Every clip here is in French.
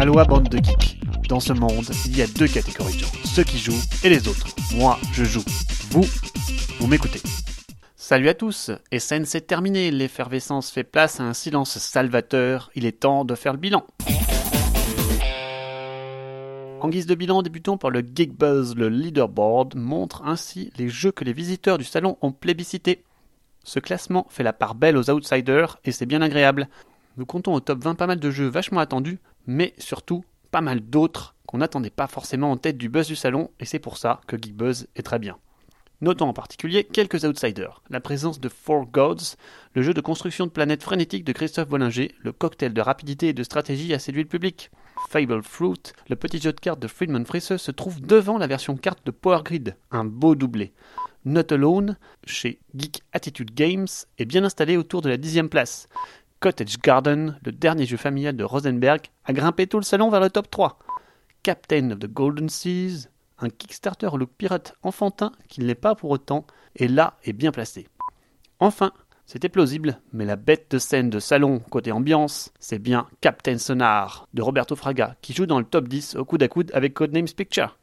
Aloha bande de geeks. Dans ce monde, il y a deux catégories de gens, ceux qui jouent et les autres. Moi, je joue. Vous, vous m'écoutez. Salut à tous, SN c'est terminé, l'effervescence fait place à un silence salvateur, il est temps de faire le bilan. En guise de bilan, débutons par le Geek Buzz. Le leaderboard montre ainsi les jeux que les visiteurs du salon ont plébiscités. Ce classement fait la part belle aux outsiders et c'est bien agréable. Nous comptons au top 20 pas mal de jeux vachement attendus, mais surtout pas mal d'autres qu'on n'attendait pas forcément en tête du buzz du salon et c'est pour ça que Geek Buzz est très bien. Notons en particulier quelques outsiders. La présence de Four Gods, le jeu de construction de planètes frénétique de Christophe Bollinger, le cocktail de rapidité et de stratégie a séduit le public. Fable Fruit, le petit jeu de cartes de Friedman Frisse, se trouve devant la version carte de Power Grid, un beau doublé. Not Alone, chez Geek Attitude Games, est bien installé autour de la dixième place. Cottage Garden, le dernier jeu familial de Rosenberg, a grimpé tout le salon vers le top 3. Captain of the Golden Seas, un Kickstarter au look pirate enfantin qui ne l'est pas pour autant, est là et bien placé. Enfin, c'était plausible, mais la bête de scène de salon côté ambiance, c'est bien Captain Sonar de Roberto Fraga qui joue dans le top 10 au coude à coude avec Codenames Picture.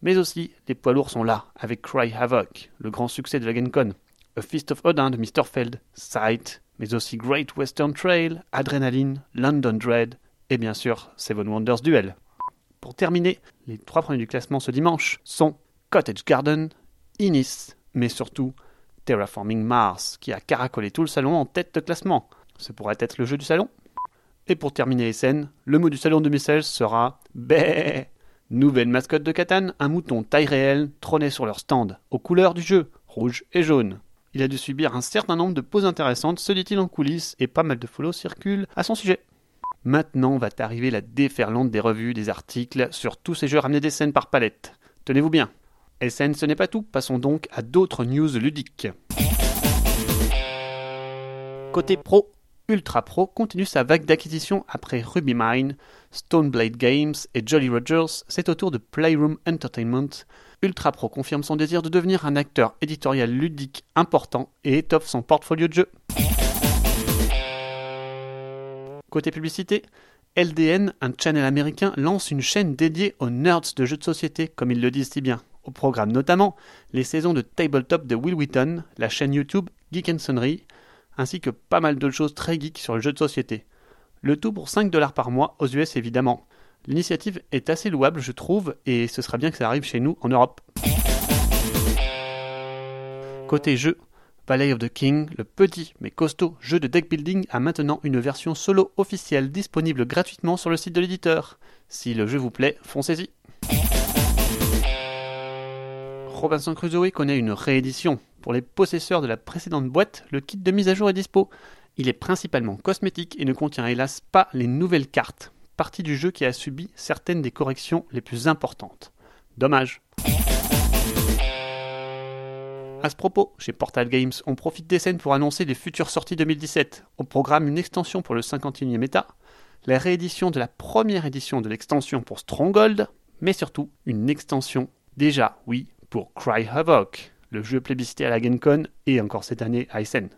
Mais aussi, les poids lourds sont là avec Cry Havoc, le grand succès de la GenCon, A Feast of Odin de Mr. Feld, Sight, mais aussi Great Western Trail, Adrenaline, London Dread et bien sûr Seven Wonders Duel. Pour terminer, les trois premiers du classement ce dimanche sont Cottage Garden, Inis, mais surtout Terraforming Mars, qui a caracolé tout le salon en tête de classement. Ce pourrait être le jeu du salon. Et pour terminer les scènes, le mot du salon 2016 sera Bé Nouvelle mascotte de Catan, un mouton taille réelle trônait sur leur stand, aux couleurs du jeu, rouge et jaune. Il a dû subir un certain nombre de poses intéressantes, se dit-il en coulisses, et pas mal de follow circulent à son sujet. Maintenant va arriver la déferlante des revues, des articles sur tous ces jeux ramenés des scènes par palette. Tenez-vous bien. SN, ce n'est pas tout, passons donc à d'autres news ludiques. Côté pro, Ultra Pro continue sa vague d'acquisition après Ruby Mine, Stoneblade Games et Jolly Rogers, c'est au tour de Playroom Entertainment. Ultra Pro confirme son désir de devenir un acteur éditorial ludique important et étoffe son portfolio de jeux. Côté publicité, LDN, un channel américain, lance une chaîne dédiée aux nerds de jeux de société, comme ils le disent si bien. Au programme notamment les saisons de Tabletop de Will Wheaton, la chaîne YouTube Geek ainsi que pas mal d'autres choses très geeks sur le jeu de société. Le tout pour 5 dollars par mois aux US évidemment. L'initiative est assez louable je trouve et ce sera bien que ça arrive chez nous en Europe. Côté jeu, Valley of the King, le petit mais costaud jeu de deck building a maintenant une version solo officielle disponible gratuitement sur le site de l'éditeur. Si le jeu vous plaît, foncez-y. Robinson Crusoe connaît une réédition. Pour les possesseurs de la précédente boîte, le kit de mise à jour est dispo. Il est principalement cosmétique et ne contient hélas pas les nouvelles cartes, partie du jeu qui a subi certaines des corrections les plus importantes. Dommage. À ce propos, chez Portal Games, on profite des scènes pour annoncer les futures sorties 2017. Au programme, une extension pour le 51e état, la réédition de la première édition de l'extension pour Stronghold, mais surtout une extension, déjà, oui, pour Cry Havoc, le jeu plébiscité à la GameCon et encore cette année à Essen.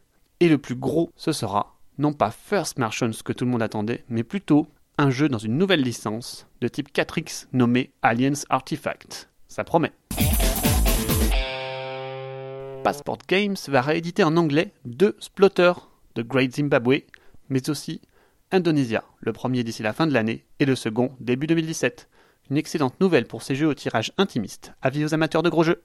Et le plus gros, ce sera, non pas First Martians que tout le monde attendait, mais plutôt un jeu dans une nouvelle licence de type 4X nommé Aliens Artifact. Ça promet. Passport Games va rééditer en anglais deux Splotter de Great Zimbabwe, mais aussi Indonesia, le premier d'ici la fin de l'année et le second début 2017. Une excellente nouvelle pour ces jeux au tirage intimiste. Avis aux amateurs de gros jeux.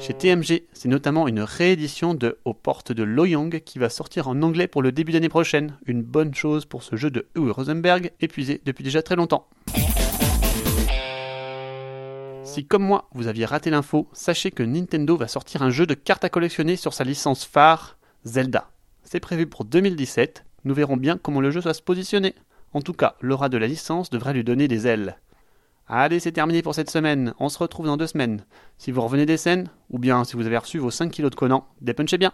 Chez TMG, c'est notamment une réédition de Aux portes de Loyang qui va sortir en anglais pour le début d'année prochaine. Une bonne chose pour ce jeu de Uwe Rosenberg, épuisé depuis déjà très longtemps. Si comme moi vous aviez raté l'info, sachez que Nintendo va sortir un jeu de cartes à collectionner sur sa licence phare, Zelda. C'est prévu pour 2017, nous verrons bien comment le jeu va se positionner. En tout cas, l'aura de la licence devrait lui donner des ailes. Allez, c'est terminé pour cette semaine, on se retrouve dans deux semaines. Si vous revenez des scènes, ou bien si vous avez reçu vos 5 kilos de Conan, dépunchez bien.